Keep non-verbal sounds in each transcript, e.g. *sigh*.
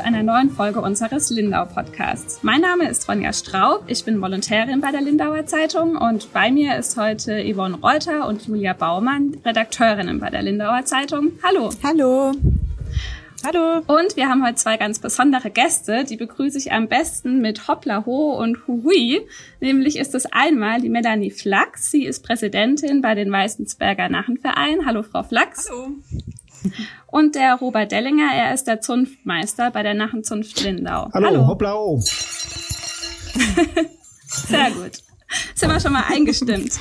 Zu einer neuen Folge unseres Lindau Podcasts. Mein Name ist Ronja Straub, ich bin Volontärin bei der Lindauer Zeitung und bei mir ist heute Yvonne Reuter und Julia Baumann, Redakteurinnen bei der Lindauer Zeitung. Hallo. Hallo. Hallo. Und wir haben heute zwei ganz besondere Gäste, die begrüße ich am besten mit Hoppla Ho und Hui. Nämlich ist es einmal die Melanie Flachs. Sie ist Präsidentin bei den Weißensberger Nachenverein. Hallo, Frau Flachs. Hallo. Und der Robert Dellinger, er ist der Zunftmeister bei der Nachenzunft Lindau. Hallo, Hallo. hoppla. *laughs* Sehr gut. Sind wir schon mal eingestimmt.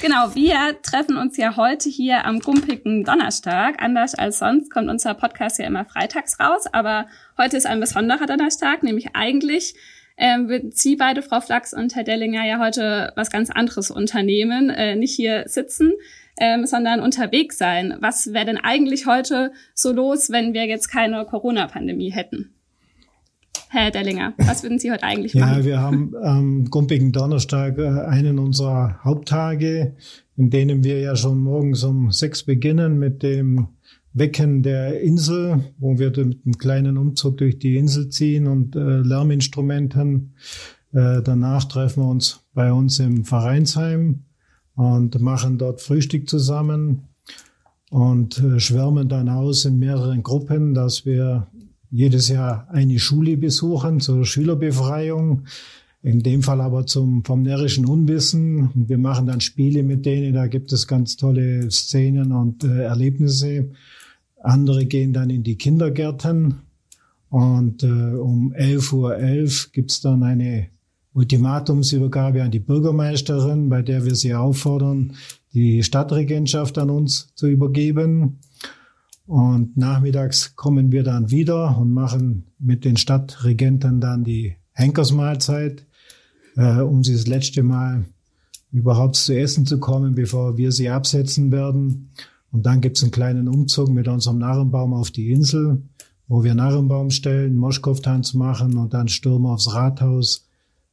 Genau, wir treffen uns ja heute hier am gumpigen Donnerstag. Anders als sonst kommt unser Podcast ja immer freitags raus, aber heute ist ein besonderer Donnerstag, nämlich eigentlich ähm, würden Sie beide, Frau Flachs und Herr Dellinger, ja heute was ganz anderes unternehmen, äh, nicht hier sitzen, ähm, sondern unterwegs sein. Was wäre denn eigentlich heute so los, wenn wir jetzt keine Corona-Pandemie hätten? Herr Dellinger, was würden Sie heute eigentlich machen? Ja, wir haben am gumpigen Donnerstag äh, einen unserer Haupttage, in denen wir ja schon morgens um sechs beginnen mit dem Wecken der Insel, wo wir mit einem kleinen Umzug durch die Insel ziehen und äh, Lärminstrumenten. Äh, danach treffen wir uns bei uns im Vereinsheim und machen dort Frühstück zusammen und äh, schwärmen dann aus in mehreren Gruppen, dass wir jedes Jahr eine Schule besuchen zur Schülerbefreiung. In dem Fall aber zum vom närrischen Unwissen. Wir machen dann Spiele mit denen, da gibt es ganz tolle Szenen und äh, Erlebnisse. Andere gehen dann in die Kindergärten und äh, um 11.11 Uhr .11 gibt's dann eine Ultimatumsübergabe an die Bürgermeisterin, bei der wir sie auffordern, die Stadtregentschaft an uns zu übergeben. Und nachmittags kommen wir dann wieder und machen mit den Stadtregenten dann die Henkersmahlzeit, äh, um sie das letzte Mal überhaupt zu essen zu kommen, bevor wir sie absetzen werden. Und dann gibt's einen kleinen Umzug mit unserem Narrenbaum auf die Insel, wo wir Narrenbaum stellen, Moschkowtanz machen und dann stürmen aufs Rathaus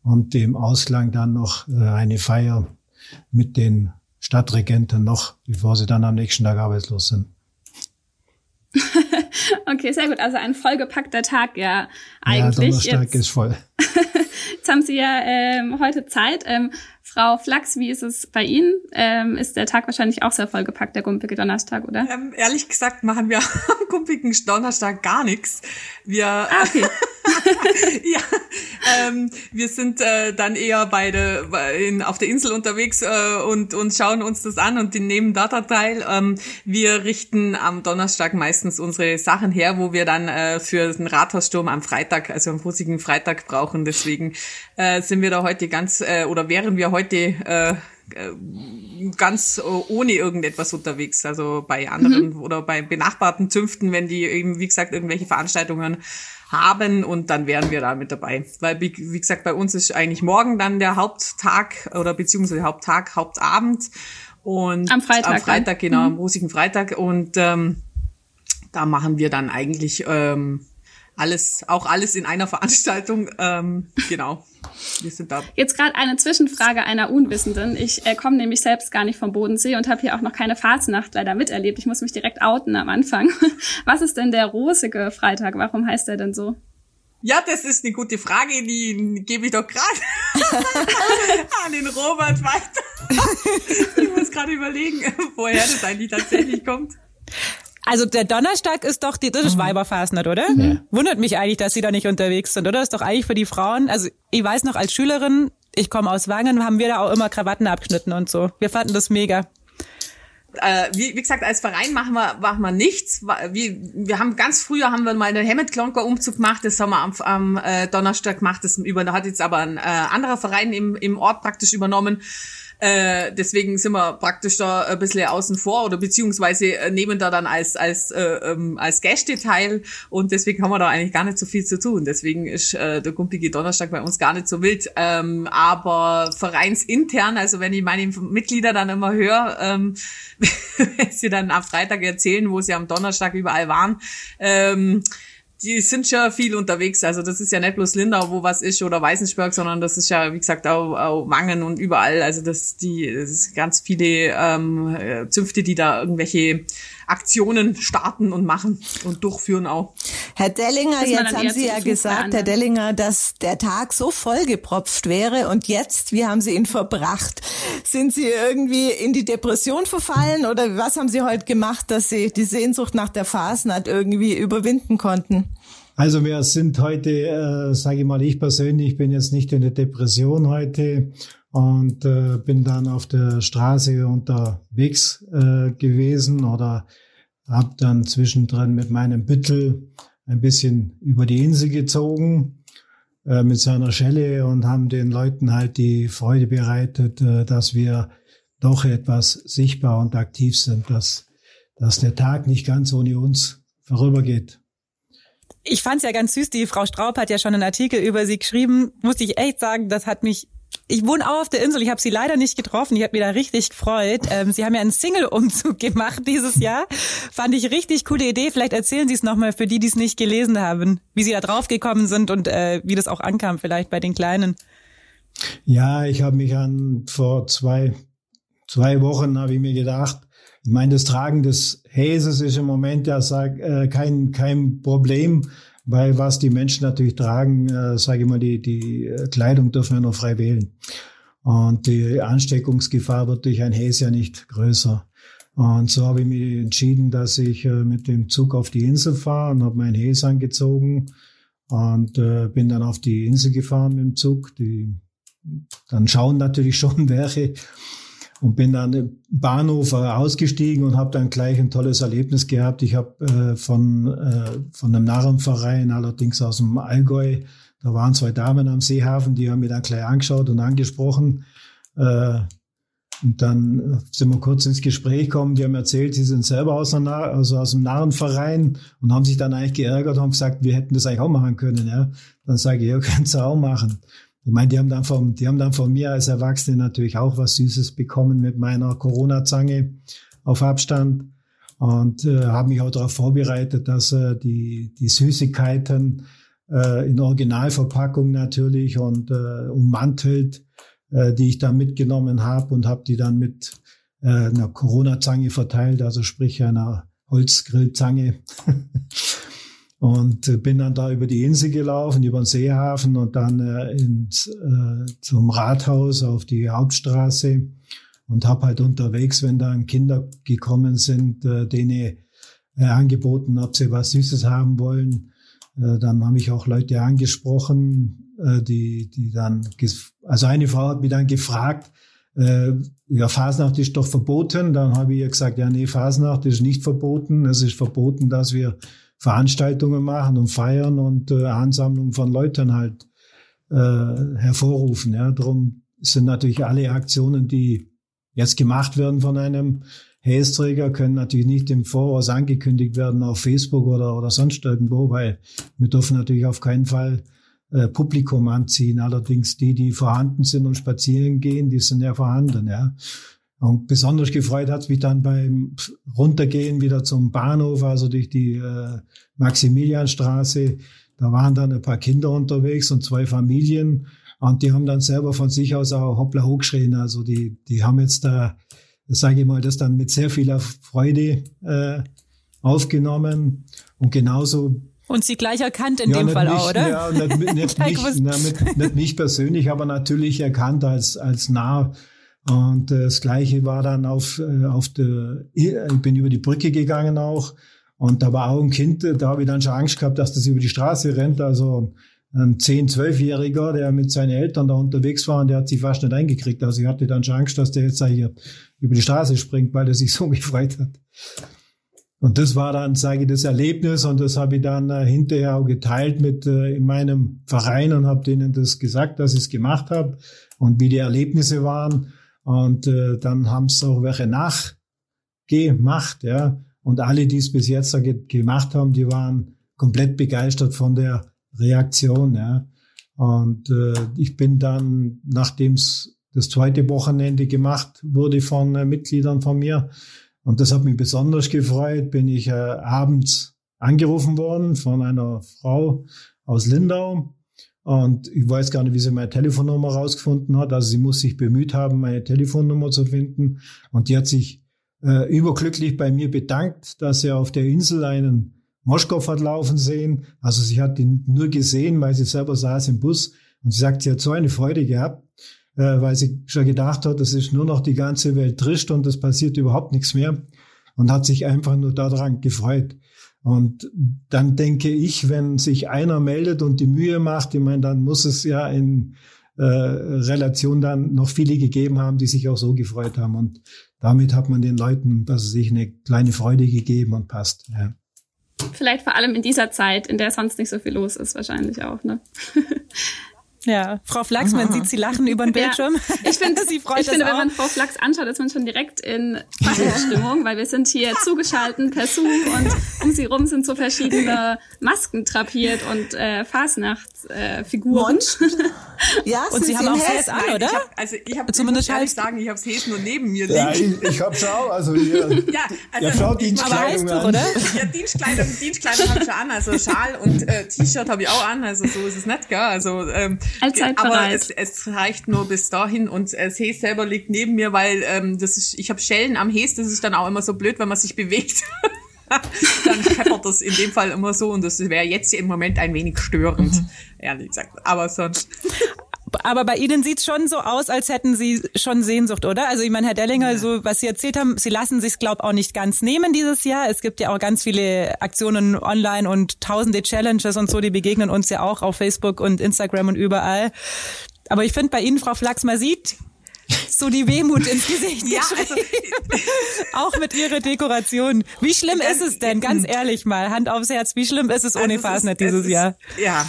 und dem Ausklang dann noch äh, eine Feier mit den Stadtregenten noch, bevor sie dann am nächsten Tag arbeitslos sind. *laughs* okay, sehr gut. Also ein vollgepackter Tag ja eigentlich. Ja, Donnerstag Jetzt, ist voll. *laughs* Jetzt haben Sie ja ähm, heute Zeit. Ähm, Frau Flachs, wie ist es bei Ihnen? Ähm, ist der Tag wahrscheinlich auch sehr vollgepackt, der gumpige Donnerstag, oder? Ähm, ehrlich gesagt machen wir *laughs* am gumpigen Donnerstag gar nichts. Wir, ah, okay. *laughs* ja, ähm, wir sind äh, dann eher beide in, auf der Insel unterwegs äh, und, und schauen uns das an und die nehmen dort teil. Ähm, wir richten am Donnerstag meistens unsere Sachen her, wo wir dann äh, für den Rathaussturm am Freitag, also am fusigen Freitag brauchen. Deswegen äh, sind wir da heute ganz, äh, oder wären wir heute äh, äh ganz ohne irgendetwas unterwegs. Also bei anderen mhm. oder bei benachbarten Zünften, wenn die eben, wie gesagt, irgendwelche Veranstaltungen haben und dann wären wir da mit dabei. Weil, wie, wie gesagt, bei uns ist eigentlich morgen dann der Haupttag oder beziehungsweise Haupttag, Hauptabend. Und am Freitag. Am Freitag, genau, mhm. am rosigen Freitag. Und ähm, da machen wir dann eigentlich ähm, alles, auch alles in einer Veranstaltung. Ähm, genau. Wir sind da. Jetzt gerade eine Zwischenfrage einer Unwissenden. Ich äh, komme nämlich selbst gar nicht vom Bodensee und habe hier auch noch keine Fasnacht leider miterlebt. Ich muss mich direkt outen am Anfang. *laughs* Was ist denn der rosige Freitag? Warum heißt der denn so? Ja, das ist eine gute Frage, die gebe ich doch gerade *laughs* an den Robert weiter. *laughs* ich muss gerade überlegen, woher das eigentlich tatsächlich kommt. Also der Donnerstag ist doch die, das ist mhm. Weiberfasnet, oder? Mhm. Wundert mich eigentlich, dass sie da nicht unterwegs sind, oder? Das ist doch eigentlich für die Frauen. Also ich weiß noch als Schülerin, ich komme aus Wangen, haben wir da auch immer Krawatten abgeschnitten und so. Wir fanden das mega. Äh, wie, wie gesagt, als Verein machen wir, machen wir nichts. Wir, wir haben ganz früher haben wir mal einen Hemmet-Klonker-Umzug gemacht, das haben wir am, am äh, Donnerstag gemacht, das über, da hat jetzt aber ein äh, anderer Verein im, im Ort praktisch übernommen. Äh, deswegen sind wir praktisch da ein bisschen außen vor oder beziehungsweise äh, nehmen da dann als, als, äh, ähm, als Gäste teil und deswegen haben wir da eigentlich gar nicht so viel zu tun. Deswegen ist äh, der gumpige Donnerstag bei uns gar nicht so wild. Ähm, aber vereinsintern, also wenn ich meine Mitglieder dann immer höre, ähm, *laughs* wenn sie dann am Freitag erzählen, wo sie am Donnerstag überall waren, ähm, die sind schon viel unterwegs. Also das ist ja nicht bloß Lindau, wo was ist oder Weißensberg, sondern das ist ja, wie gesagt, auch, auch Wangen und überall. Also das, die, das ist ganz viele ähm, Zünfte, die da irgendwelche Aktionen starten und machen und durchführen auch. Herr Dellinger, jetzt haben Sie ja gesagt, Herr Dellinger, dass der Tag so vollgepropft wäre und jetzt, wie haben Sie ihn verbracht? Sind Sie irgendwie in die Depression verfallen oder was haben Sie heute gemacht, dass Sie die Sehnsucht nach der Fasnacht irgendwie überwinden konnten? Also wir sind heute, äh, sage ich mal, ich persönlich bin jetzt nicht in der Depression heute und äh, bin dann auf der Straße unterwegs äh, gewesen oder habe dann zwischendrin mit meinem Büttel ein bisschen über die Insel gezogen äh, mit seiner Schelle und haben den Leuten halt die Freude bereitet, äh, dass wir doch etwas sichtbar und aktiv sind, dass, dass der Tag nicht ganz ohne uns vorübergeht. Ich fand's ja ganz süß, die Frau Straub hat ja schon einen Artikel über sie geschrieben, muss ich echt sagen, das hat mich ich wohne auch auf der Insel. Ich habe sie leider nicht getroffen. Ich habe mich da richtig gefreut. Ähm, sie haben ja einen Single-Umzug *laughs* gemacht dieses Jahr. Fand ich richtig coole Idee. Vielleicht erzählen Sie es nochmal für die, die es nicht gelesen haben, wie Sie da drauf gekommen sind und äh, wie das auch ankam vielleicht bei den Kleinen. Ja, ich habe mich an vor zwei zwei Wochen habe ich mir gedacht. Ich meine, das Tragen des Häses ist im Moment ja sag, äh, kein kein Problem weil was die Menschen natürlich tragen, äh, sage ich mal, die, die Kleidung dürfen wir nur frei wählen. Und die Ansteckungsgefahr wird durch ein Häs ja nicht größer. Und so habe ich mich entschieden, dass ich äh, mit dem Zug auf die Insel fahre und habe mein Häs angezogen und äh, bin dann auf die Insel gefahren mit dem Zug. Die, dann schauen natürlich schon *laughs* welche und bin dann im Bahnhof äh, ausgestiegen und habe dann gleich ein tolles Erlebnis gehabt. Ich habe äh, von, äh, von einem Narrenverein, allerdings aus dem Allgäu, da waren zwei Damen am Seehafen, die haben mir dann gleich angeschaut und angesprochen. Äh, und dann sind wir kurz ins Gespräch gekommen. Die haben erzählt, sie sind selber aus, einer, also aus einem Narrenverein und haben sich dann eigentlich geärgert und haben gesagt, wir hätten das eigentlich auch machen können. Ja. Dann sage ich, ja, *laughs* könnt ihr auch machen. Ich meine, die haben dann von, die haben dann von mir als Erwachsene natürlich auch was Süßes bekommen mit meiner Corona-Zange auf Abstand und äh, habe mich auch darauf vorbereitet, dass äh, die, die Süßigkeiten äh, in Originalverpackung natürlich und äh, ummantelt, äh, die ich da mitgenommen habe und habe die dann mit äh, einer Corona-Zange verteilt, also sprich einer Holzgrillzange. *laughs* und äh, bin dann da über die Insel gelaufen, über den Seehafen und dann äh, ins, äh, zum Rathaus auf die Hauptstraße und habe halt unterwegs, wenn dann Kinder gekommen sind, äh, denen äh, angeboten, ob sie was Süßes haben wollen. Äh, dann habe ich auch Leute angesprochen, äh, die, die dann, also eine Frau hat mich dann gefragt, äh, ja, Fasnacht ist doch verboten. Dann habe ich ihr gesagt, ja, nee, Fasnacht ist nicht verboten. Es ist verboten, dass wir Veranstaltungen machen und feiern und äh, Ansammlungen von Leuten halt äh, hervorrufen. Ja, darum sind natürlich alle Aktionen, die jetzt gemacht werden von einem Hästräger, können natürlich nicht im Voraus angekündigt werden auf Facebook oder, oder sonst irgendwo, weil wir dürfen natürlich auf keinen Fall äh, Publikum anziehen. Allerdings die, die vorhanden sind und spazieren gehen, die sind ja vorhanden. Ja. Und besonders gefreut hat mich dann beim Runtergehen wieder zum Bahnhof, also durch die äh, Maximilianstraße. Da waren dann ein paar Kinder unterwegs und zwei Familien. Und die haben dann selber von sich aus auch hoppla hochgeschrien. Also die, die haben jetzt da, sage ich mal, das dann mit sehr vieler Freude äh, aufgenommen. Und genauso und sie gleich erkannt in ja, dem Fall mich, auch, oder? Ja, nicht, nicht, nicht, *laughs* mich, na, nicht, nicht mich persönlich, aber natürlich erkannt als, als nah und äh, das Gleiche war dann auf, äh, auf der, ich bin über die Brücke gegangen auch. Und da war auch ein Kind, da habe ich dann schon Angst gehabt, dass das über die Straße rennt. Also ein 10-, 12-Jähriger, der mit seinen Eltern da unterwegs war und der hat sich fast nicht eingekriegt. Also ich hatte dann schon Angst, dass der jetzt hier über die Straße springt, weil er sich so *laughs* gefreut hat. Und das war dann, sage ich, das Erlebnis und das habe ich dann äh, hinterher auch geteilt mit äh, in meinem Verein und habe denen das gesagt, dass ich es gemacht habe und wie die Erlebnisse waren. Und äh, dann haben es auch welche nachgemacht, ja. Und alle, die es bis jetzt ge gemacht haben, die waren komplett begeistert von der Reaktion, ja. Und äh, ich bin dann, nachdem es das zweite Wochenende gemacht wurde von äh, Mitgliedern von mir, und das hat mich besonders gefreut, bin ich äh, abends angerufen worden von einer Frau aus Lindau. Und ich weiß gar nicht, wie sie meine Telefonnummer rausgefunden hat. Also sie muss sich bemüht haben, meine Telefonnummer zu finden. Und die hat sich äh, überglücklich bei mir bedankt, dass er auf der Insel einen Moschkow hat laufen sehen. Also sie hat ihn nur gesehen, weil sie selber saß im Bus. Und sie sagt, sie hat so eine Freude gehabt äh, weil sie schon gedacht hat, es ist nur noch die ganze Welt trischt und es passiert überhaupt nichts mehr und hat sich einfach nur daran gefreut. Und dann denke ich, wenn sich einer meldet und die Mühe macht, ich meine, dann muss es ja in äh, Relation dann noch viele gegeben haben, die sich auch so gefreut haben. Und damit hat man den Leuten, dass es sich eine kleine Freude gegeben und passt. Ja. Vielleicht vor allem in dieser Zeit, in der sonst nicht so viel los ist, wahrscheinlich auch, ne? *laughs* Ja, Frau Flachs, man sieht sie lachen über den *laughs* Bildschirm. Ja, ich finde, *laughs* sie freut ich finde, auch. wenn man Frau Flachs anschaut, ist man schon direkt in Faschingsstimmung, weil wir sind hier zugeschalten per Zoom und um sie rum sind so verschiedene Masken trapiert und äh, Fasnachtsfiguren. Äh, *laughs* ja, und sie haben auch Häs an, oder? Ich hab, also ich habe zumindest ehrlich sagen, ich habe Häs nur neben mir liegen. Ja, ich, ich habe schon auch, also hier, ja, also, ja, schaut Dienstkleidung an. oder? Ja, Dienstkleidung, Dienstkleidung habe ich schon an, also Schal und äh, T-Shirt habe ich auch an, also so ist es nicht, gell? Also ähm, Allzeit aber bereit. es, es reicht nur bis dahin und das Häs selber liegt neben mir, weil ähm, das ist, ich habe Schellen am Häs, das ist dann auch immer so blöd, wenn man sich bewegt. *laughs* dann peppert das in dem Fall immer so und das wäre jetzt im Moment ein wenig störend, mhm. ehrlich gesagt. Aber sonst. Aber bei Ihnen sieht's schon so aus, als hätten Sie schon Sehnsucht, oder? Also ich meine, Herr Dellinger, ja. so was Sie erzählt haben, Sie lassen sich glaube auch nicht ganz nehmen dieses Jahr. Es gibt ja auch ganz viele Aktionen online und tausende Challenges und so, die begegnen uns ja auch auf Facebook und Instagram und überall. Aber ich finde bei Ihnen, Frau Flachs, man sieht so die Wehmut ins Gesicht *laughs* ja, also, *laughs* Auch mit ihrer Dekoration. Wie schlimm ist es denn, ganz ehrlich mal, Hand aufs Herz, wie schlimm ist es ohne also Fasnet dieses ist, Jahr? Ja.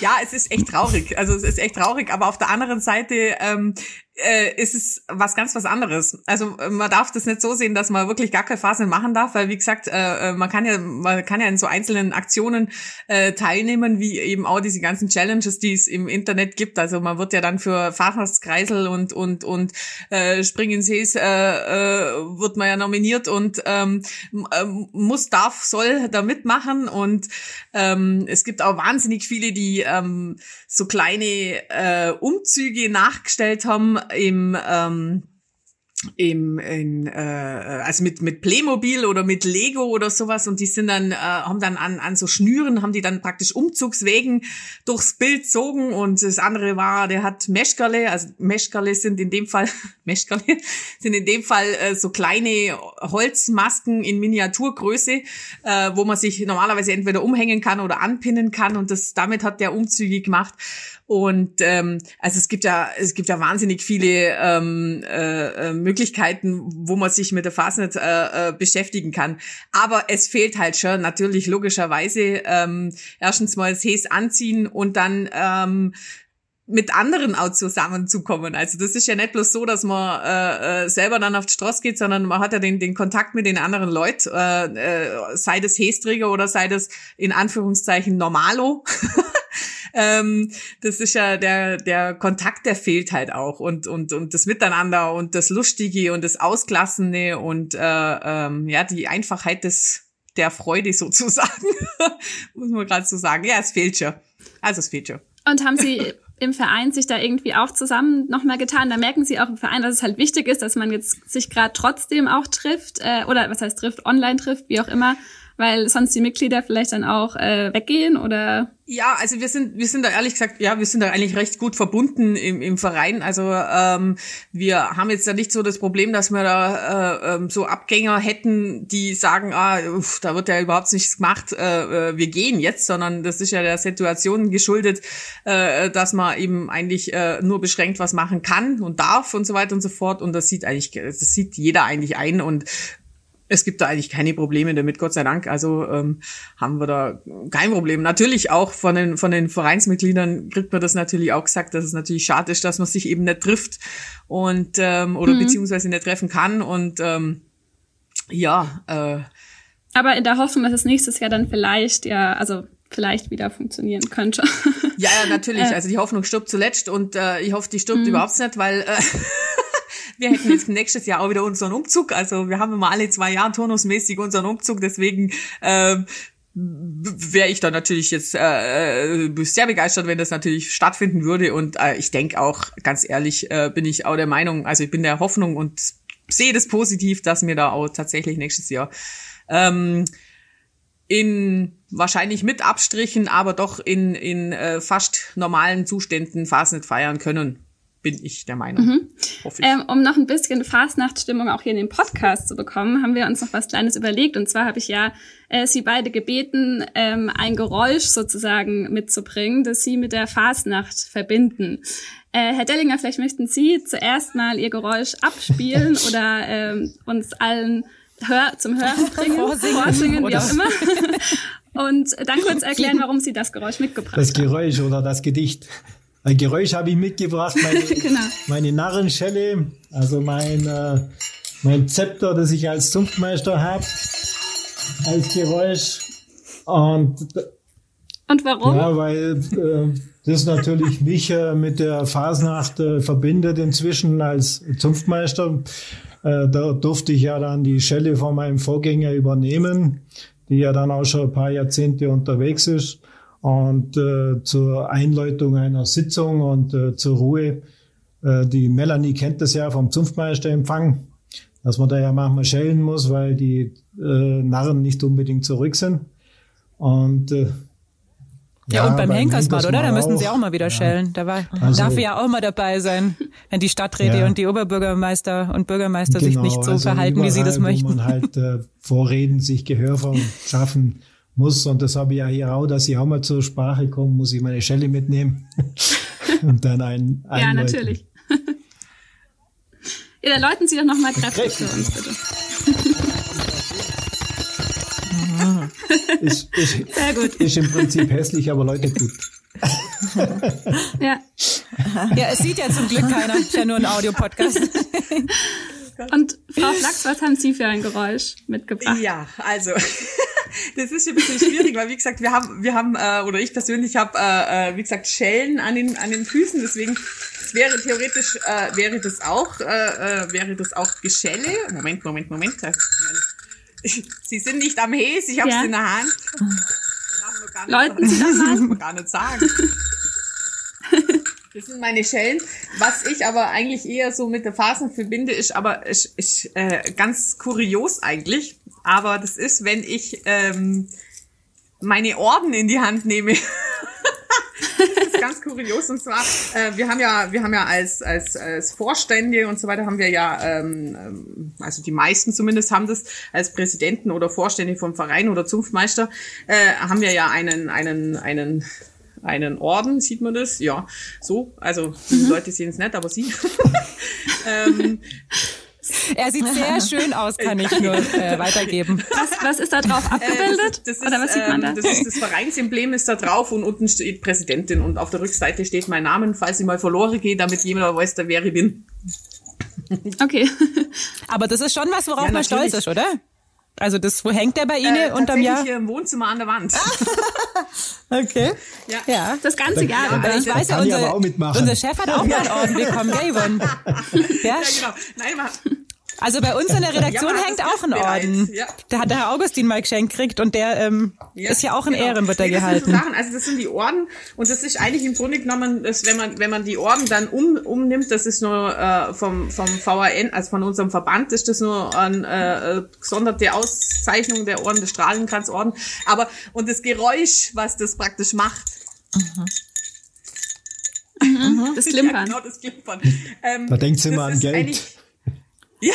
Ja, es ist echt traurig. Also es ist echt traurig, aber auf der anderen Seite ähm, äh, ist es was ganz was anderes. Also äh, man darf das nicht so sehen, dass man wirklich gar keine Phasen machen darf, weil wie gesagt, äh, äh, man kann ja man kann ja in so einzelnen Aktionen äh, teilnehmen, wie eben auch diese ganzen Challenges, die es im Internet gibt. Also man wird ja dann für Fahrradskreisel und und und äh, Spring ins Sees äh, äh, wird man ja nominiert und ähm, äh, muss, darf, soll da mitmachen und ähm, es gibt auch wahnsinnig viele, die ähm, so kleine äh, Umzüge nachgestellt haben im ähm, im in, äh, also mit mit Playmobil oder mit Lego oder sowas und die sind dann äh, haben dann an an so Schnüren haben die dann praktisch Umzugswegen durchs Bild zogen und das andere war der hat Meschkerle also Meschkerle sind in dem Fall *laughs* Meschkerle sind in dem Fall äh, so kleine Holzmasken in Miniaturgröße äh, wo man sich normalerweise entweder umhängen kann oder anpinnen kann und das damit hat der Umzüge gemacht und ähm, also es gibt ja es gibt ja wahnsinnig viele ähm, äh, äh Möglichkeiten, wo man sich mit der Fastnet äh, äh, beschäftigen kann. Aber es fehlt halt schon natürlich logischerweise ähm, erstens mal das Häs anziehen und dann ähm, mit anderen auch zusammenzukommen. Also das ist ja nicht bloß so, dass man äh, äh, selber dann auf die Straße geht, sondern man hat ja den, den Kontakt mit den anderen Leuten, äh, äh, sei das Hästräger oder sei das in Anführungszeichen Normalo. *laughs* ähm, das ist ja der, der Kontakt, der fehlt halt auch und, und, und das Miteinander und das Lustige und das Ausklassene und äh, ähm, ja, die Einfachheit des, der Freude *laughs* sozusagen, muss man gerade so sagen. Ja, es fehlt schon. Also es fehlt schon. Und haben Sie im Verein sich da irgendwie auch zusammen nochmal getan. Da merken sie auch im Verein, dass es halt wichtig ist, dass man jetzt sich gerade trotzdem auch trifft, äh, oder was heißt trifft, online trifft, wie auch immer, weil sonst die Mitglieder vielleicht dann auch äh, weggehen oder ja, also wir sind, wir sind da ehrlich gesagt, ja, wir sind da eigentlich recht gut verbunden im, im Verein. Also ähm, wir haben jetzt ja nicht so das Problem, dass wir da äh, ähm, so Abgänger hätten, die sagen, ah, uff, da wird ja überhaupt nichts gemacht, äh, äh, wir gehen jetzt, sondern das ist ja der Situation geschuldet, äh, dass man eben eigentlich äh, nur beschränkt was machen kann und darf und so weiter und so fort. Und das sieht eigentlich, das sieht jeder eigentlich ein und es gibt da eigentlich keine Probleme damit, Gott sei Dank. Also ähm, haben wir da kein Problem. Natürlich auch von den von den Vereinsmitgliedern kriegt man das natürlich auch gesagt, dass es natürlich schade ist, dass man sich eben nicht trifft und ähm, oder mhm. beziehungsweise nicht treffen kann und ähm, ja. Äh, Aber in der Hoffnung, dass es nächstes Jahr dann vielleicht ja, also vielleicht wieder funktionieren könnte. Ja, ja natürlich. *laughs* Äh. Also die Hoffnung stirbt zuletzt und äh, ich hoffe, die stirbt mhm. überhaupt nicht, weil äh, wir hätten jetzt nächstes Jahr auch wieder unseren Umzug. Also wir haben immer alle zwei Jahre turnusmäßig unseren Umzug. Deswegen ähm, wäre ich da natürlich jetzt äh, äh, sehr begeistert, wenn das natürlich stattfinden würde. Und äh, ich denke auch, ganz ehrlich, äh, bin ich auch der Meinung, also ich bin der Hoffnung und sehe das positiv, dass mir da auch tatsächlich nächstes Jahr ähm, in wahrscheinlich mit Abstrichen, aber doch in, in äh, fast normalen Zuständen Fasnet feiern können bin ich der Meinung. Mhm. Ich. Ähm, um noch ein bisschen Fastnachtsstimmung auch hier in den Podcast zu bekommen, haben wir uns noch was Kleines überlegt. Und zwar habe ich ja äh, Sie beide gebeten, ähm, ein Geräusch sozusagen mitzubringen, das Sie mit der Fastnacht verbinden. Äh, Herr Dellinger, vielleicht möchten Sie zuerst mal Ihr Geräusch abspielen *laughs* oder ähm, uns allen hör zum Hören *laughs* bringen, vorsingen, vorsingen wie auch immer. *laughs* Und dann kurz erklären, warum Sie das Geräusch mitgebracht haben. Das Geräusch oder das Gedicht. Ein Geräusch habe ich mitgebracht, meine, *laughs* genau. meine Narrenschelle, also mein, äh, mein Zepter, das ich als Zunftmeister habe, als Geräusch. Und, Und warum? Ja, weil äh, das natürlich mich äh, mit der Fasnacht äh, verbindet inzwischen als Zunftmeister. Äh, da durfte ich ja dann die Schelle von meinem Vorgänger übernehmen, die ja dann auch schon ein paar Jahrzehnte unterwegs ist. Und äh, zur Einläutung einer Sitzung und äh, zur Ruhe, äh, die Melanie kennt das ja vom Zunftmeisterempfang, dass man da ja manchmal schellen muss, weil die äh, Narren nicht unbedingt zurück sind. Und äh, ja, ja, und beim, beim Henkersbad, oder? Da müssen sie auch mal wieder ja. schellen. Da war, also, darf ja auch mal dabei sein, wenn die Stadträte ja. und die Oberbürgermeister und Bürgermeister genau, sich nicht so also verhalten, wie sie das möchten. Wo man halt äh, Vorreden sich Gehör schaffen muss. Und das habe ich ja hier auch, dass ich auch mal zur Sprache komme, muss ich meine Schelle mitnehmen *laughs* und dann ein. Ja, natürlich. ja, dann läuten Sie doch noch mal kräftig für uns, bitte. ist, ist, *laughs* Sehr gut. Ist im Prinzip hässlich, aber Leute gut. ja. Ja, es sieht ja zum Glück keiner. Ist ja nur ein Audiopodcast. *laughs* Und Frau Flachs, was haben Sie für ein Geräusch mitgebracht? Ja, also *laughs* das ist ein bisschen schwierig, weil wie gesagt, wir haben, wir haben äh, oder ich persönlich habe, äh, äh, wie gesagt, Schellen an den an den Füßen, deswegen wäre theoretisch äh, wäre das auch äh, äh, wäre das auch Geschelle. Moment, Moment, Moment. *laughs* Sie sind nicht am Häs, ich habe es ja. in der Hand. Leuten Sie das mal. gar nicht sagen. Das sind meine Schellen. Was ich aber eigentlich eher so mit der Phasen verbinde, ist aber ist, ist äh, ganz kurios eigentlich. Aber das ist, wenn ich ähm, meine Orden in die Hand nehme. *laughs* das ist ganz kurios. Und zwar, äh, wir haben ja, wir haben ja als, als, als Vorstände und so weiter haben wir ja, ähm, ähm also die meisten zumindest haben das als Präsidenten oder Vorstände vom Verein oder Zunftmeister, äh, haben wir ja einen, einen, einen einen Orden, sieht man das? Ja, so. Also die mhm. Leute sehen es nicht, aber sie. *laughs* ähm, er sieht sehr *laughs* schön aus, kann ich nur äh, *laughs* weitergeben. Was, was ist da drauf äh, abgebildet? Äh, das, ist, Oder was sieht man da? Ähm, das ist das Vereinsemblem ist da drauf und unten steht Präsidentin und auf der Rückseite steht mein Name, falls ich mal verloren gehe, damit jemand weiß, da wer ich bin. Okay. Aber das ist schon was, worauf ja, man stolz ist, oder? Also das, wo hängt der bei Ihnen äh, unterm Jahr? hier im Wohnzimmer an der Wand. *laughs* okay. Ja. ja. Das ganze Jahr. Ja, ich weiß ja, unser, unser Chef hat auch mal einen Orden bekommen, gell, Yvonne? *laughs* Ja, ja genau. Nein, also bei uns in der Redaktion ja, hängt auch ein Orden. Ja. Da hat der Herr Augustin mal geschenkt kriegt und der ähm, ja, ist ja auch in genau. Ehren, wird er nee, gehalten. Sachen, also das sind die Orden und das ist eigentlich im Grunde genommen, dass wenn man wenn man die Orden dann um, umnimmt, das ist nur äh, vom vom VRN, also von unserem Verband, ist das nur eine äh, gesonderte Auszeichnung der Orden, des Strahlenkranzorden. Aber und das Geräusch, was das praktisch macht. Mhm. Mhm. *laughs* Das Klimpern. Ja, genau, das Klimpern. Ähm, da denkt sie immer an Geld. Ja,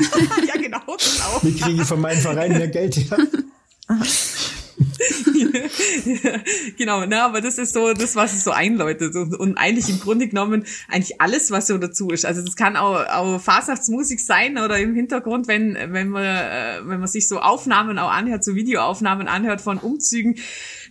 *laughs* ja genau, genau. Wie kriege ich von meinem Verein mehr Geld her? *laughs* genau, ne, aber das ist so das, was es so einläutet und, und eigentlich im Grunde genommen eigentlich alles, was so dazu ist. Also das kann auch, auch Fasnachtsmusik sein oder im Hintergrund, wenn wenn man äh, wenn man sich so Aufnahmen auch anhört, so Videoaufnahmen anhört von Umzügen,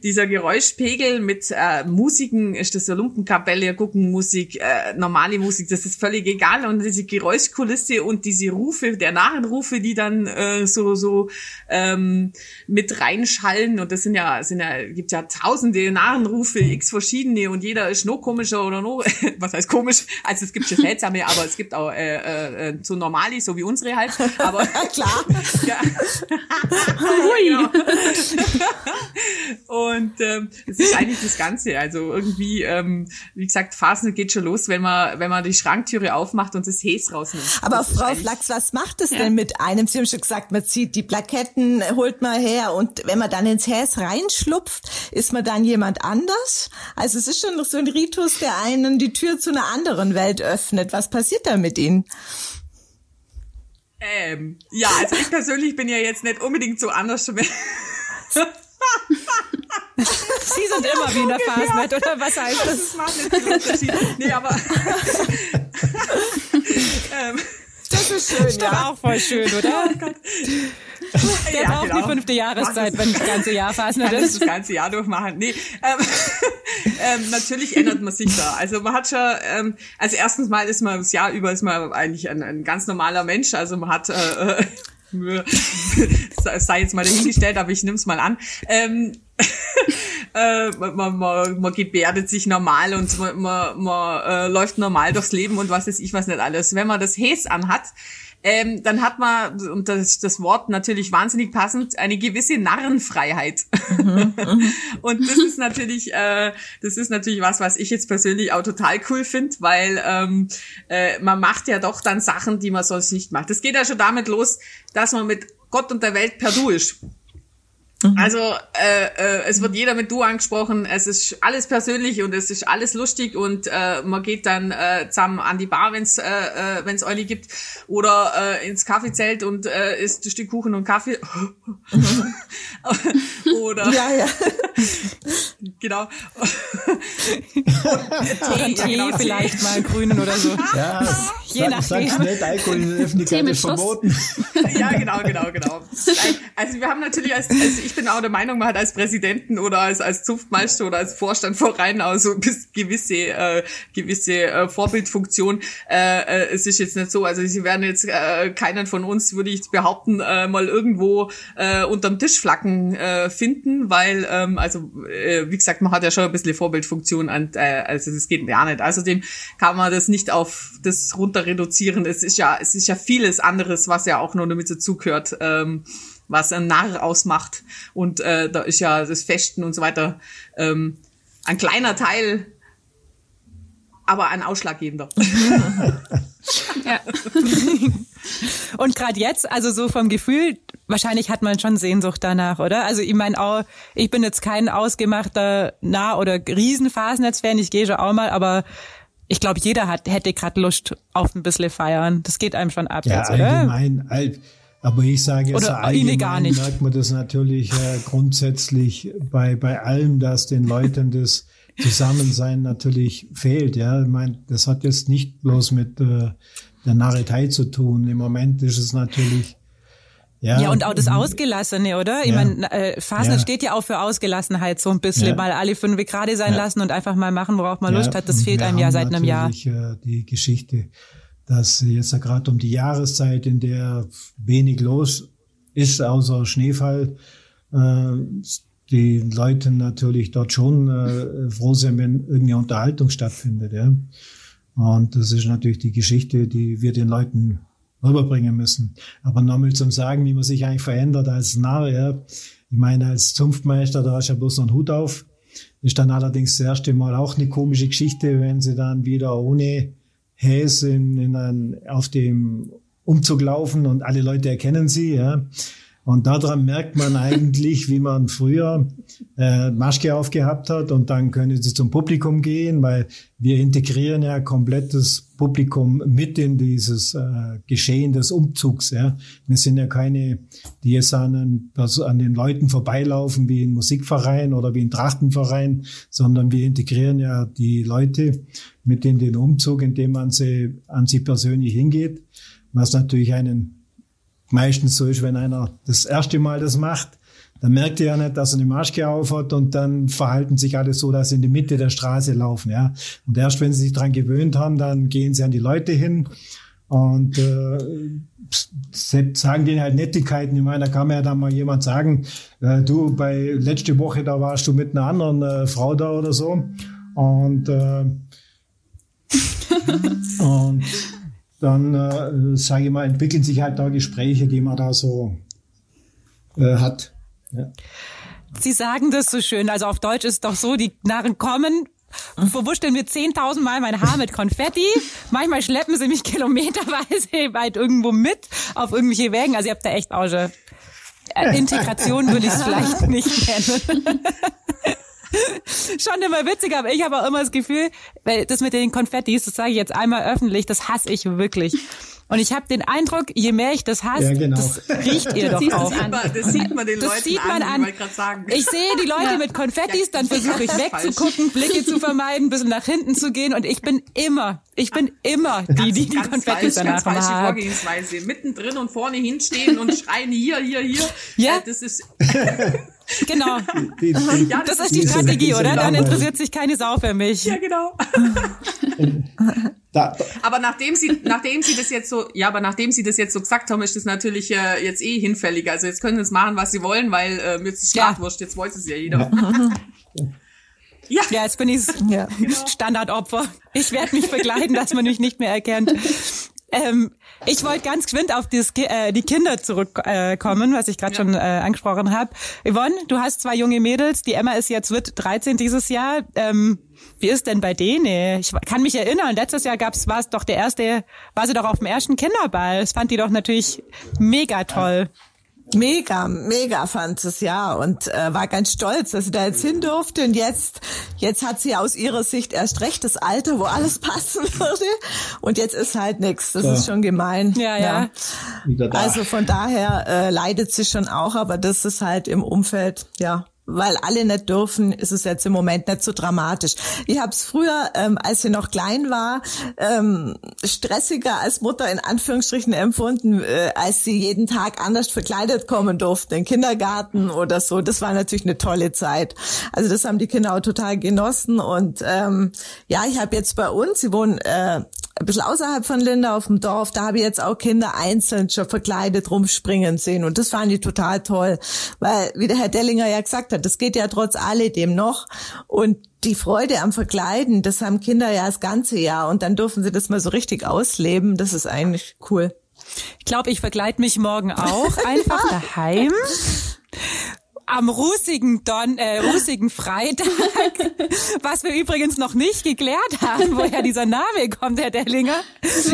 dieser Geräuschpegel mit äh, Musiken, ist das so Lumpenkapelle, Guckenmusik, äh, normale Musik, das ist völlig egal. Und diese Geräuschkulisse und diese Rufe, der Narrenrufe, die dann äh, so so ähm, mit reinschallen. Und das sind ja, sind ja, gibt ja tausende Narrenrufe, x verschiedene und jeder ist noch komischer oder noch, *laughs* was heißt komisch? Also es gibt schon seltsame, *laughs* aber es gibt auch äh, äh, äh so normale, so wie unsere halt. Aber *laughs* klar. ja. Hui. Und ähm, es ist eigentlich das Ganze. Also irgendwie, ähm, wie gesagt, Phasen geht schon los, wenn man, wenn man die Schranktüre aufmacht und das Häs rausnimmt. Aber das Frau Flachs, was macht es ja. denn mit einem? Sie haben schon gesagt, man zieht die Plaketten, holt mal her und wenn man dann ins Häs reinschlupft, ist man dann jemand anders? Also es ist schon noch so ein Ritus, der einen die Tür zu einer anderen Welt öffnet. Was passiert da mit Ihnen? Ähm, ja, also ich persönlich bin ja jetzt nicht unbedingt so anders. Sind immer wie in der Fasnet, oder was heißt das? Das viel Unterschied. Nee, aber. *laughs* ähm, das ist schön, ist ja. auch voll schön, oder? Oh Gott. Der ja, braucht genau. die fünfte Jahreszeit, wenn das ganze Jahr Fasnet ist. Das ganze Jahr durchmachen. Nee, ähm, *laughs* ähm, natürlich ändert man sich da. Also man hat schon, ähm, also erstens mal ist man das Jahr über ist man eigentlich ein, ein ganz normaler Mensch. Also man hat äh, äh *laughs* sei jetzt mal dahingestellt, aber ich nehme es mal an. Ähm, äh, man, man, man gebärdet sich normal und man, man, man äh, läuft normal durchs Leben und was ist ich was nicht alles. Wenn man das Häs anhat, ähm, dann hat man, und das, das Wort natürlich wahnsinnig passend, eine gewisse Narrenfreiheit. Mhm. *laughs* und das ist natürlich, äh, das ist natürlich was, was ich jetzt persönlich auch total cool finde, weil ähm, äh, man macht ja doch dann Sachen, die man sonst nicht macht. Das geht ja schon damit los, dass man mit Gott und der Welt per Du ist. Mhm. Also äh, äh, es wird jeder mit du angesprochen, es ist alles persönlich und es ist alles lustig und äh, man geht dann äh, zusammen an die Bar, wenn es äh, äh, wenn's Euli gibt oder äh, ins Kaffeezelt und äh, isst ein Stück Kuchen und Kaffee. *laughs* *laughs* oder ja, ja. genau. oder Tee, Tee genau, vielleicht mal grünen oder so. *laughs* Ja, je nach Sag's nicht, Alkohol in der Öffentlichkeit ist verboten. ja, genau, genau, genau. Also wir haben natürlich als, als ich bin auch der Meinung, man hat als Präsidenten oder als, als Zunftmeister oder als Vorstand vor Rhein auch gewisse, äh, gewisse äh, Vorbildfunktion. Äh, äh, es ist jetzt nicht so, also sie werden jetzt äh, keinen von uns, würde ich behaupten, äh, mal irgendwo äh, unterm Tisch flacken äh, finden, weil, ähm, also äh, wie gesagt, man hat ja schon ein bisschen Vorbildfunktion und äh, also das geht ja nicht. Außerdem kann man das nicht auf das runter reduzieren. Es ist ja, es ist ja vieles anderes, was ja auch noch damit dazugehört. Ähm, was ein Narr ausmacht. Und äh, da ist ja das Fechten und so weiter ähm, ein kleiner Teil, aber ein ausschlaggebender. *laughs* ja. *laughs* Und gerade jetzt, also so vom Gefühl, wahrscheinlich hat man schon Sehnsucht danach, oder? Also ich meine auch, ich bin jetzt kein ausgemachter Nah- oder Riesenfasnetz-Fan, ich gehe schon auch mal, aber ich glaube, jeder hat, hätte gerade Lust auf ein bisschen feiern. Das geht einem schon ab ja, jetzt, oder? Allgemein, all, aber ich sage jetzt Oder allgemein merkt man das natürlich äh, grundsätzlich bei, bei allem, dass den Leuten das Zusammensein natürlich fehlt. Ja, ich meine, das hat jetzt nicht bloß mit äh, der Narretei zu tun. Im Moment ist es natürlich ja, ja, und auch das Ausgelassene, oder? Ich ja. meine, äh, Fasnet ja. steht ja auch für Ausgelassenheit so ein bisschen, ja. mal alle fünf gerade sein lassen und einfach mal machen, worauf man Lust hat. Das fehlt einem ja seit einem Jahr. Äh, die Geschichte dass jetzt ja gerade um die Jahreszeit, in der wenig los ist, außer Schneefall, äh, die Leute natürlich dort schon äh, froh sind, wenn irgendeine Unterhaltung stattfindet. Ja. Und das ist natürlich die Geschichte, die wir den Leuten rüberbringen müssen. Aber nochmal zum Sagen, wie man sich eigentlich verändert als Narr. Ja. Ich meine, als Zunftmeister, da hast du ja bloß noch einen Hut auf. Ist dann allerdings das erste Mal auch eine komische Geschichte, wenn sie dann wieder ohne Häs in, in ein, auf dem Umzug laufen und alle Leute erkennen sie. Ja. Und daran merkt man eigentlich, wie man früher äh, Maske aufgehabt hat und dann können sie zum Publikum gehen, weil wir integrieren ja komplettes Publikum mit in dieses äh, Geschehen des Umzugs. Ja. Wir sind ja keine, die jetzt an, an den Leuten vorbeilaufen wie ein Musikverein oder wie ein Trachtenverein, sondern wir integrieren ja die Leute mit in den Umzug, indem man sie an sie persönlich hingeht, was natürlich einen meistens so ist, wenn einer das erste Mal das macht, dann merkt er ja nicht, dass er eine Maske aufhat und dann verhalten sich alle so, dass sie in die Mitte der Straße laufen, ja. Und erst wenn sie sich dran gewöhnt haben, dann gehen sie an die Leute hin und äh, sagen denen halt Nettigkeiten. Ich meine, da kann mir ja dann mal jemand sagen, äh, du, bei letzte Woche, da warst du mit einer anderen äh, Frau da oder so. Und, äh, *laughs* und dann, äh, sage ich mal, entwickeln sich halt da Gespräche, die man da so äh, hat. Ja. Sie sagen das so schön, also auf Deutsch ist es doch so, die Narren kommen, verwurschteln mir 10.000 Mal mein Haar mit Konfetti. Manchmal schleppen sie mich *laughs* kilometerweise weit irgendwo mit auf irgendwelche Wägen. Also ihr habt da echt auch schon äh, Integration würde ich es *laughs* vielleicht nicht nennen. *laughs* *laughs* schon immer witzig, aber ich habe auch immer das Gefühl, weil das mit den Konfettis, das sage ich jetzt einmal öffentlich, das hasse ich wirklich. Und ich habe den Eindruck, je mehr ich das hasse, ja, genau. das riecht ihr *laughs* doch auch. an. das sieht man den das Leuten sieht man an. an. Ich, ich sehe die Leute ja. mit Konfettis, dann versuche ich wegzugucken, Blicke zu vermeiden, ein bisschen nach hinten zu gehen. Und ich bin immer, ich bin immer die, die die Konfettis falsch, danach ganz falsche Vorgehensweise. Mittendrin und vorne hinstehen und schreien hier, hier, hier. Ja. Äh, das ist *laughs* Genau. Die, die, ja, das, das, ist die Strategie, oder? Dann interessiert sich keine Sau für mich. Ja, genau. Da, da. Aber nachdem sie, nachdem sie das jetzt so, ja, aber nachdem sie das jetzt so gesagt haben, ist das natürlich äh, jetzt eh hinfällig. Also jetzt können sie es machen, was sie wollen, weil äh, jetzt ist Schlafwurst, ja. jetzt weiß es ja jeder. Ja. *laughs* Ja. ja, jetzt bin ich ja. Genau. Standardopfer. Ich werde mich begleiten, dass man mich nicht mehr erkennt. Ähm, ich wollte ganz geschwind auf das, äh, die Kinder zurückkommen, äh, was ich gerade ja. schon äh, angesprochen habe. Yvonne, du hast zwei junge Mädels. Die Emma ist jetzt wird 13 dieses Jahr. Ähm, wie ist denn bei denen? Ich kann mich erinnern, letztes Jahr gab's, war es doch der erste, war sie doch auf dem ersten Kinderball. Das fand die doch natürlich mega toll. Ja. Mega, mega fand es ja und äh, war ganz stolz, dass sie da jetzt hin durfte und jetzt, jetzt hat sie aus ihrer Sicht erst recht das Alter, wo alles *laughs* passen würde und jetzt ist halt nichts. Das ja. ist schon gemein. Ja, ja. ja. Also von daher äh, leidet sie schon auch, aber das ist halt im Umfeld ja weil alle nicht dürfen, ist es jetzt im Moment nicht so dramatisch. Ich habe es früher, ähm, als sie noch klein war, ähm, stressiger als Mutter in Anführungsstrichen empfunden, äh, als sie jeden Tag anders verkleidet kommen durften, in Kindergarten oder so. Das war natürlich eine tolle Zeit. Also das haben die Kinder auch total genossen. Und ähm, ja, ich habe jetzt bei uns, sie wohnen äh, ein bisschen außerhalb von Linda auf dem Dorf, da habe ich jetzt auch Kinder einzeln schon verkleidet rumspringen sehen und das fand ich total toll, weil wie der Herr Dellinger ja gesagt hat, das geht ja trotz alledem noch und die Freude am Verkleiden, das haben Kinder ja das ganze Jahr und dann dürfen sie das mal so richtig ausleben, das ist eigentlich cool. Ich glaube, ich verkleide mich morgen auch *laughs* einfach daheim am rußigen Don, äh, rußigen Freitag, was wir übrigens noch nicht geklärt haben, woher dieser Name kommt, Herr Dellinger.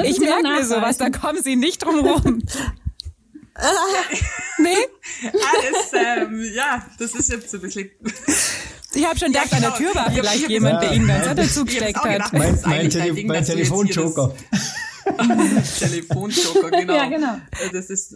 Ich merke mir sowas, da kommen Sie nicht drum rum. *laughs* nee? *laughs* Alles, ähm, ja, das ist jetzt ein bisschen... Ich habe schon gedacht, ja, genau. an der Tür war vielleicht ja, jemand, der Ihnen ganz dazu gesteckt hat. Mein, mein, Tele mein Telefonjoker. *laughs* Telefonjoker, genau. Ja, genau. Äh, das ist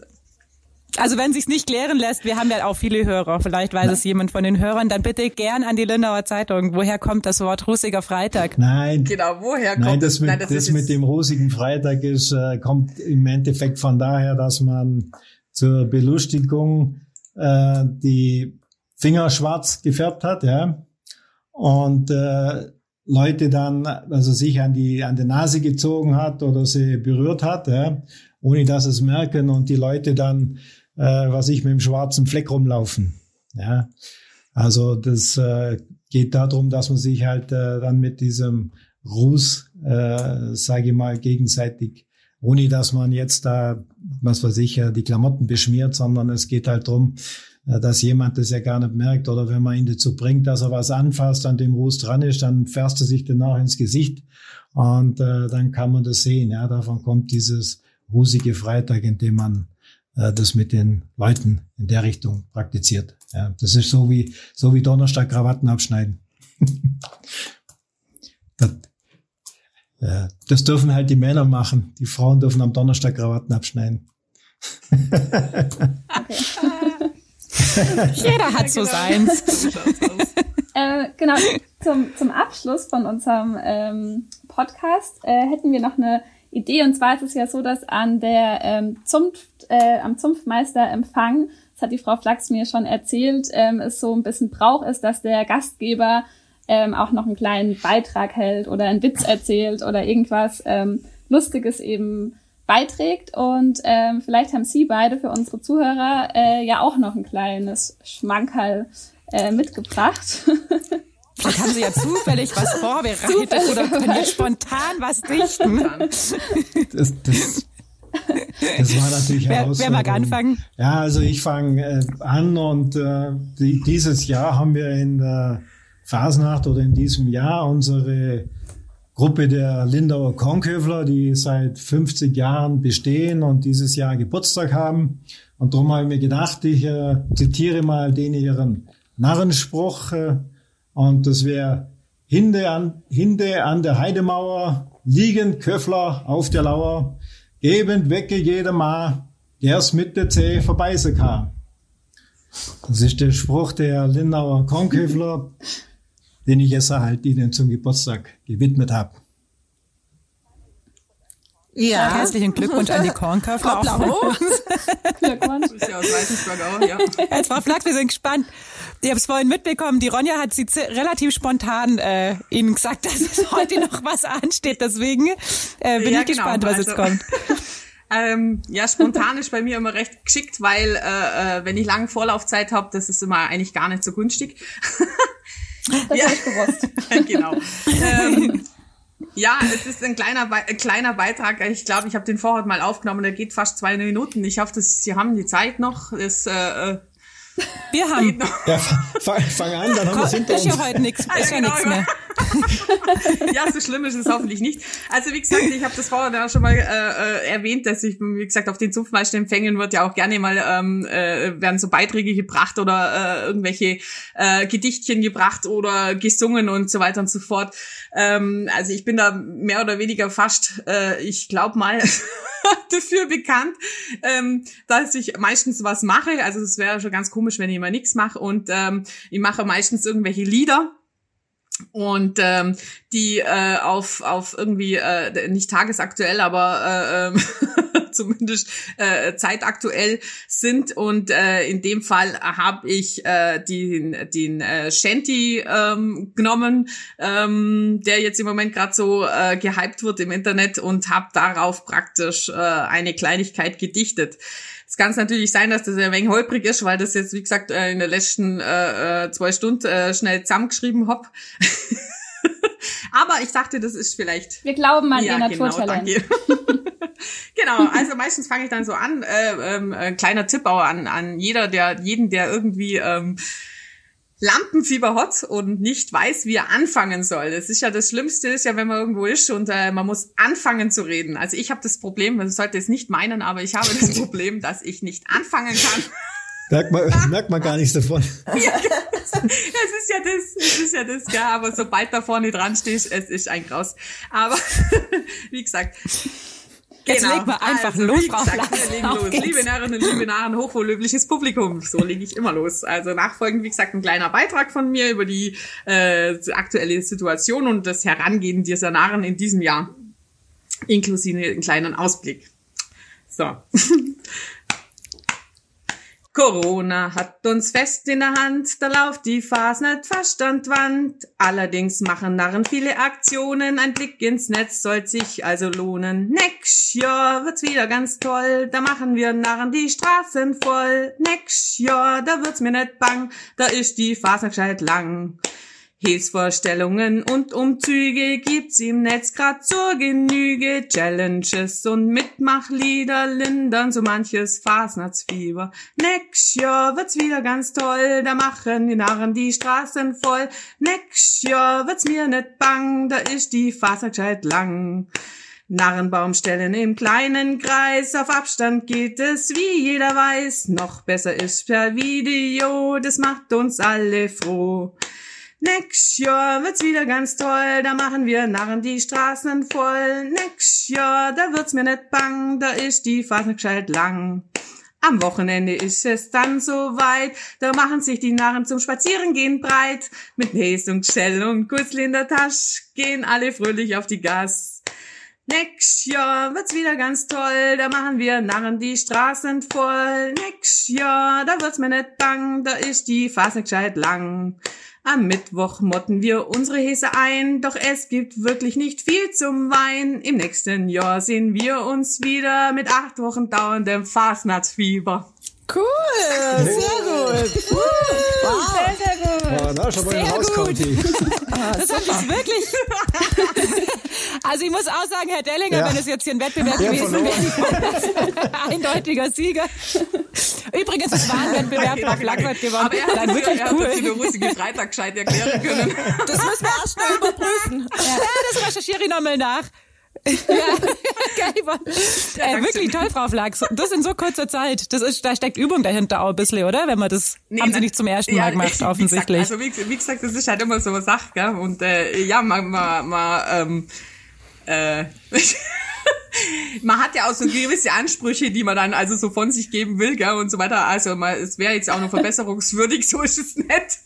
also wenn sich's nicht klären lässt, wir haben ja auch viele Hörer, vielleicht weiß Nein. es jemand von den Hörern, dann bitte gern an die Lindauer Zeitung. Woher kommt das Wort Russiger Freitag? Nein. Genau, woher kommt Nein, das mit, Nein, das, das mit dem Russigen Freitag ist, äh, kommt im Endeffekt von daher, dass man zur Belustigung äh, die Finger schwarz gefärbt hat, ja. Und äh, Leute dann, also sich an die, an die Nase gezogen hat oder sie berührt hat, ja, ohne dass es merken und die Leute dann äh, was ich mit dem schwarzen Fleck rumlaufen. Ja, also das äh, geht darum, dass man sich halt äh, dann mit diesem Ruß, äh, sage ich mal, gegenseitig, ohne dass man jetzt da, was weiß ich, die Klamotten beschmiert, sondern es geht halt drum, äh, dass jemand das ja gar nicht merkt oder wenn man ihn dazu bringt, dass er was anfasst, an dem Ruß dran ist, dann fährst er sich danach ins Gesicht und äh, dann kann man das sehen. Ja, davon kommt dieses rußige Freitag, in dem man äh, das mit den Leuten in der Richtung praktiziert. Ja, das ist so wie, so wie Donnerstag Krawatten abschneiden. *laughs* das, äh, das dürfen halt die Männer machen. Die Frauen dürfen am Donnerstag Krawatten abschneiden. *laughs* Jeder hat so genau. seins. *laughs* äh, genau, zum, zum Abschluss von unserem ähm, Podcast äh, hätten wir noch eine Idee. Und zwar ist es ja so, dass an der ähm, Zunft, äh, am Zunftmeisterempfang, das hat die Frau Flachs mir schon erzählt, ähm, es so ein bisschen Brauch ist, dass der Gastgeber ähm, auch noch einen kleinen Beitrag hält oder einen Witz erzählt oder irgendwas ähm, Lustiges eben beiträgt. Und ähm, vielleicht haben Sie beide für unsere Zuhörer äh, ja auch noch ein kleines Schmankerl äh, mitgebracht. *laughs* Vielleicht haben Sie ja zufällig was *laughs* vorbereitet oder können jetzt spontan was dichten. Das, das, das war natürlich wer, wer mag anfangen? Ja, also ich fange äh, an und äh, die, dieses Jahr haben wir in der Fasnacht oder in diesem Jahr unsere Gruppe der Lindauer Kornköfler, die seit 50 Jahren bestehen und dieses Jahr Geburtstag haben. Und darum habe ich mir gedacht, ich äh, zitiere mal den ihren Narrenspruch. Äh, und das wäre Hinde an, Hinde an der Heidemauer, liegend Köffler auf der Lauer, gebend wecke jeder Ma, der's mit der Zeh vorbeise kann. Das ist der Spruch der Lindauer Kornköfler, *laughs* den ich jetzt halt Ihnen zum Geburtstag gewidmet habe. Ja. Herzlichen Glückwunsch an die *laughs* Kornköfler. *laughs* Glückwunsch. Ist ja aus Weißensburg auch, ja. Jetzt Frau Flachs, wir sind gespannt. Ich habe es vorhin mitbekommen, die Ronja hat sie relativ spontan äh, Ihnen gesagt, *laughs* dass es heute noch was ansteht. Deswegen äh, bin ja, ich genau. gespannt, was also, jetzt kommt. Ähm, ja, spontan ist bei mir immer recht geschickt, weil äh, äh wenn ich lange Vorlaufzeit habe, das ist immer eigentlich gar nicht so günstig. Das ja. habe ich gewusst. *laughs* genau. Ähm, *laughs* ja, es ist ein kleiner, ein kleiner Beitrag. Ich glaube, ich habe den vorher mal aufgenommen. Der geht fast zwei Minuten. Ich hoffe, dass Sie haben die Zeit noch. Das, äh, wir haben. *laughs* Ja, fang, fang an, dann haben wir es hinter uns. Ist ja heute nichts, ist ja genau, nichts mehr. *laughs* ja, so schlimm ist es hoffentlich nicht. Also wie gesagt, ich habe das vorher ja schon mal äh, äh, erwähnt, dass ich, wie gesagt, auf den Zunftmeisterempfängen wird ja auch gerne mal ähm, äh, werden so Beiträge gebracht oder äh, irgendwelche äh, Gedichtchen gebracht oder gesungen und so weiter und so fort. Ähm, also ich bin da mehr oder weniger fast, äh, ich glaube mal. *laughs* dafür bekannt, ähm, dass ich meistens was mache. Also es wäre schon ganz komisch, wenn ich immer nichts mache. Und ähm, ich mache meistens irgendwelche Lieder und ähm, die äh, auf auf irgendwie äh, nicht tagesaktuell, aber äh, äh, *laughs* zumindest äh, zeitaktuell sind und äh, in dem Fall habe ich äh, den den äh, Shanty ähm, genommen, ähm, der jetzt im Moment gerade so äh, gehypt wird im Internet und habe darauf praktisch äh, eine Kleinigkeit gedichtet. Es kann natürlich sein, dass das ein wenig holprig ist, weil das jetzt, wie gesagt, äh, in den letzten äh, äh, zwei Stunden äh, schnell zusammengeschrieben hab. *laughs* Aber ich dachte, das ist vielleicht. Wir glauben an ja, ihr genau, Naturtalent. *laughs* Genau, also meistens fange ich dann so an. Äh, ähm, ein kleiner Tipp auch an, an jeder, der jeden, der irgendwie ähm, Lampenfieber hat und nicht weiß, wie er anfangen soll. Das ist ja das Schlimmste, ist ja, wenn man irgendwo ist und äh, man muss anfangen zu reden. Also ich habe das Problem, man sollte es nicht meinen, aber ich habe das *laughs* Problem, dass ich nicht anfangen kann. Merkt man, merkt man gar nichts davon. *laughs* Ja, das, das ist ja das, das ist ja das, ja, aber sobald da vorne dran stehst, es ist ein Graus. Aber *laughs* wie gesagt, Jetzt genau. legen wir einfach also, los, Frau gesagt, wir legen los. Liebe und liebe Narren, hochwohllöbliches Publikum. So lege ich immer los. Also nachfolgend, wie gesagt, ein kleiner Beitrag von mir über die äh, aktuelle Situation und das Herangehen dieser Narren in diesem Jahr. Inklusive einen kleinen Ausblick. So. *laughs* Corona hat uns fest in der Hand, da lauft die Fasnet fast an Wand. Allerdings machen Narren viele Aktionen, ein Blick ins Netz soll sich also lohnen. Next Jahr wird's wieder ganz toll, da machen wir Narren die Straßen voll. Next Jahr, da wird's mir nicht bang, da ist die Fasnet gescheit lang. Hilfsvorstellungen und Umzüge gibt's im Netz grad zur Genüge. Challenges und Mitmachlieder lindern so manches Fasnachtsfieber. Next Jahr wird's wieder ganz toll, da machen die Narren die Straßen voll. Next Jahr wird's mir nicht bang, da ist die Fasnacht lang. Narrenbaum stellen im kleinen Kreis, auf Abstand geht es, wie jeder weiß. Noch besser ist per Video, das macht uns alle froh. Nächstes Jahr wird's wieder ganz toll, da machen wir Narren die Straßen voll. Nächstes Jahr, da wird's mir nicht bang, da ist die Phase gescheit lang. Am Wochenende ist es dann soweit, da machen sich die Narren zum Spazierengehen breit. Mit Häs und Gschell und Gutzl in der Tasche gehen alle fröhlich auf die Gas. Nächstes Jahr wird's wieder ganz toll, da machen wir Narren die Straßen voll. Nächstes Jahr, da wird's mir nicht bang, da ist die Phase gescheit lang. Am Mittwoch motten wir unsere Häse ein, doch es gibt wirklich nicht viel zum Wein. Im nächsten Jahr sehen wir uns wieder mit acht Wochen dauerndem Fastnachtsfieber. Cool, sehr gut. Wow. Sehr, sehr gut. Oh, na, schon mal sehr gut. *laughs* Das mich wirklich. *laughs* Also ich muss auch sagen, Herr Dellinger, ja. wenn es jetzt hier ein Wettbewerb ja, gewesen wäre, *laughs* eindeutiger Sieger. Übrigens, es war ein Wettbewerb, *laughs* Frau Flack hat gewonnen. Aber er hat Dann wirklich er cool. hat den russischen Freitag gescheit erklären können. *laughs* Das müssen wir erst mal überprüfen. Ja, das recherchiere ich nochmal nach. ja, geil. Ja, äh, wirklich toll, Frau Flack. Das in so kurzer Zeit. Das ist, da steckt Übung dahinter auch ein bisschen, oder? Wenn man das, nee, haben Sie nicht zum ersten Mal gemacht, ja, offensichtlich. Gesagt, also wie, wie, gesagt, das ist halt immer so eine Sache, gell? Und äh, ja, man, man, man ähm, äh, *laughs* man hat ja auch so gewisse Ansprüche, die man dann also so von sich geben will, gell, und so weiter. Also man, es wäre jetzt auch noch verbesserungswürdig, *laughs* so ist es nicht.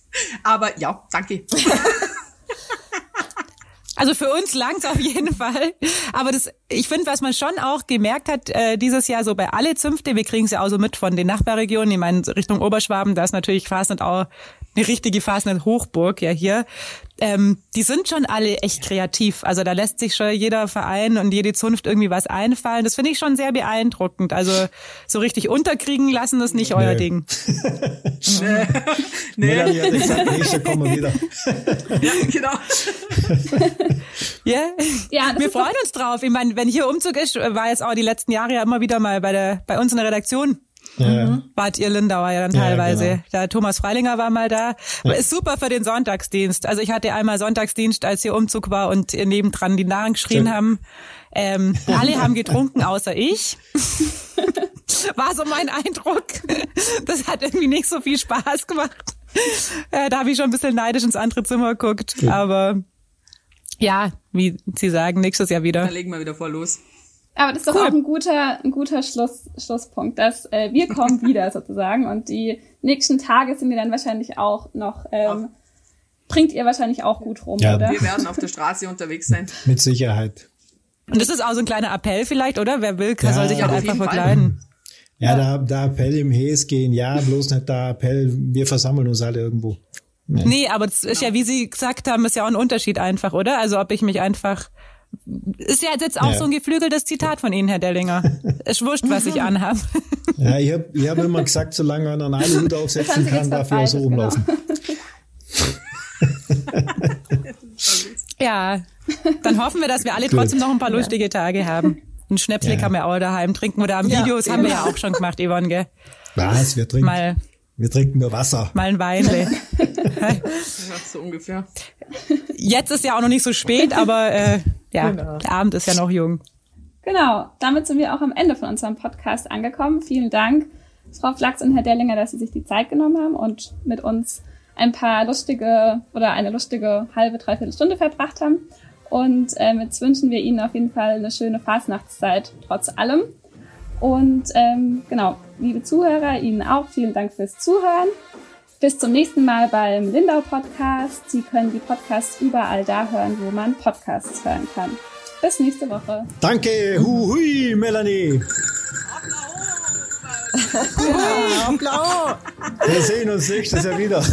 Aber ja, danke. *laughs* Also für uns langt's auf jeden Fall. Aber das, ich finde, was man schon auch gemerkt hat äh, dieses Jahr so bei alle Zünfte, wir kriegen es ja auch so mit von den Nachbarregionen, ich meine Richtung Oberschwaben, da ist natürlich Fasnet auch eine richtige Fasnet-Hochburg ja hier. Ähm, die sind schon alle echt kreativ. Also da lässt sich schon jeder Verein und jede Zunft irgendwie was einfallen. Das finde ich schon sehr beeindruckend. Also so richtig unterkriegen lassen ist nicht nee. euer Ding. nee. *laughs* nee. Melanie hat gesagt, nächste kommen wir wieder. ja, genau. ja, ja wir freuen uns drauf. Ich meine, wenn hier Umzug ist, war jetzt auch die letzten Jahre ja immer wieder mal bei der bei uns in der Redaktion ja. Mhm. Bad Irlindauer ja dann teilweise. Ja, genau. Der Thomas Freilinger war mal da. Ja. Ist super für den Sonntagsdienst. Also ich hatte einmal Sonntagsdienst, als hier Umzug war und nebendran die Narren geschrien haben. Ähm, alle haben getrunken, außer ich. *laughs* war so mein Eindruck. Das hat irgendwie nicht so viel Spaß gemacht. Äh, da habe ich schon ein bisschen neidisch ins andere Zimmer geguckt. Aber ja, wie Sie sagen, nächstes Jahr wieder. Dann legen wir wieder voll los. Aber das ist doch auch ein guter, ein guter Schluss, Schlusspunkt, dass äh, wir kommen *laughs* wieder sozusagen und die nächsten Tage sind wir dann wahrscheinlich auch noch, ähm, bringt ihr wahrscheinlich auch gut rum, ja. oder? Wir werden auf der Straße unterwegs sein. *laughs* Mit Sicherheit. Und das ist auch so ein kleiner Appell vielleicht, oder? Wer will, ja, soll sich halt einfach verkleiden. Ja, ja, der, der Appell im Hes gehen, ja, bloß nicht der Appell, wir versammeln uns alle irgendwo. Nee, nee aber das ist ja, wie Sie gesagt haben, ist ja auch ein Unterschied einfach, oder? Also ob ich mich einfach ist ja jetzt auch ja. so ein geflügeltes Zitat von Ihnen, Herr Dellinger. *laughs* Es wurscht, was ich anhabe. Ja, ich habe ich hab immer gesagt, solange man einen Hut *laughs* aufsetzen kann, darf er so rumlaufen. Genau. *laughs* ja, dann hoffen wir, dass wir alle trotzdem noch ein paar lustige Tage haben. Ein Schnäpsle ja. kann man auch daheim trinken oder am Videos haben wir ja auch schon gemacht, Yvonne, gell? Was? Wir trinken. Mal wir trinken nur Wasser. Mal ein Weinle. ja, so ungefähr. Jetzt ist ja auch noch nicht so spät, aber äh, ja, genau. der Abend ist ja noch jung. Genau, damit sind wir auch am Ende von unserem Podcast angekommen. Vielen Dank, Frau Flachs und Herr Dellinger, dass Sie sich die Zeit genommen haben und mit uns ein paar lustige oder eine lustige halbe, dreiviertel Stunde verbracht haben. Und ähm, jetzt wünschen wir Ihnen auf jeden Fall eine schöne Fastnachtszeit trotz allem. Und ähm, genau, liebe Zuhörer, Ihnen auch vielen Dank fürs Zuhören. Bis zum nächsten Mal beim Lindau Podcast. Sie können die Podcasts überall da hören, wo man Podcasts hören kann. Bis nächste Woche. Danke, hu hui, Melanie. ja, blau. Wir sehen uns nächstes Jahr wieder.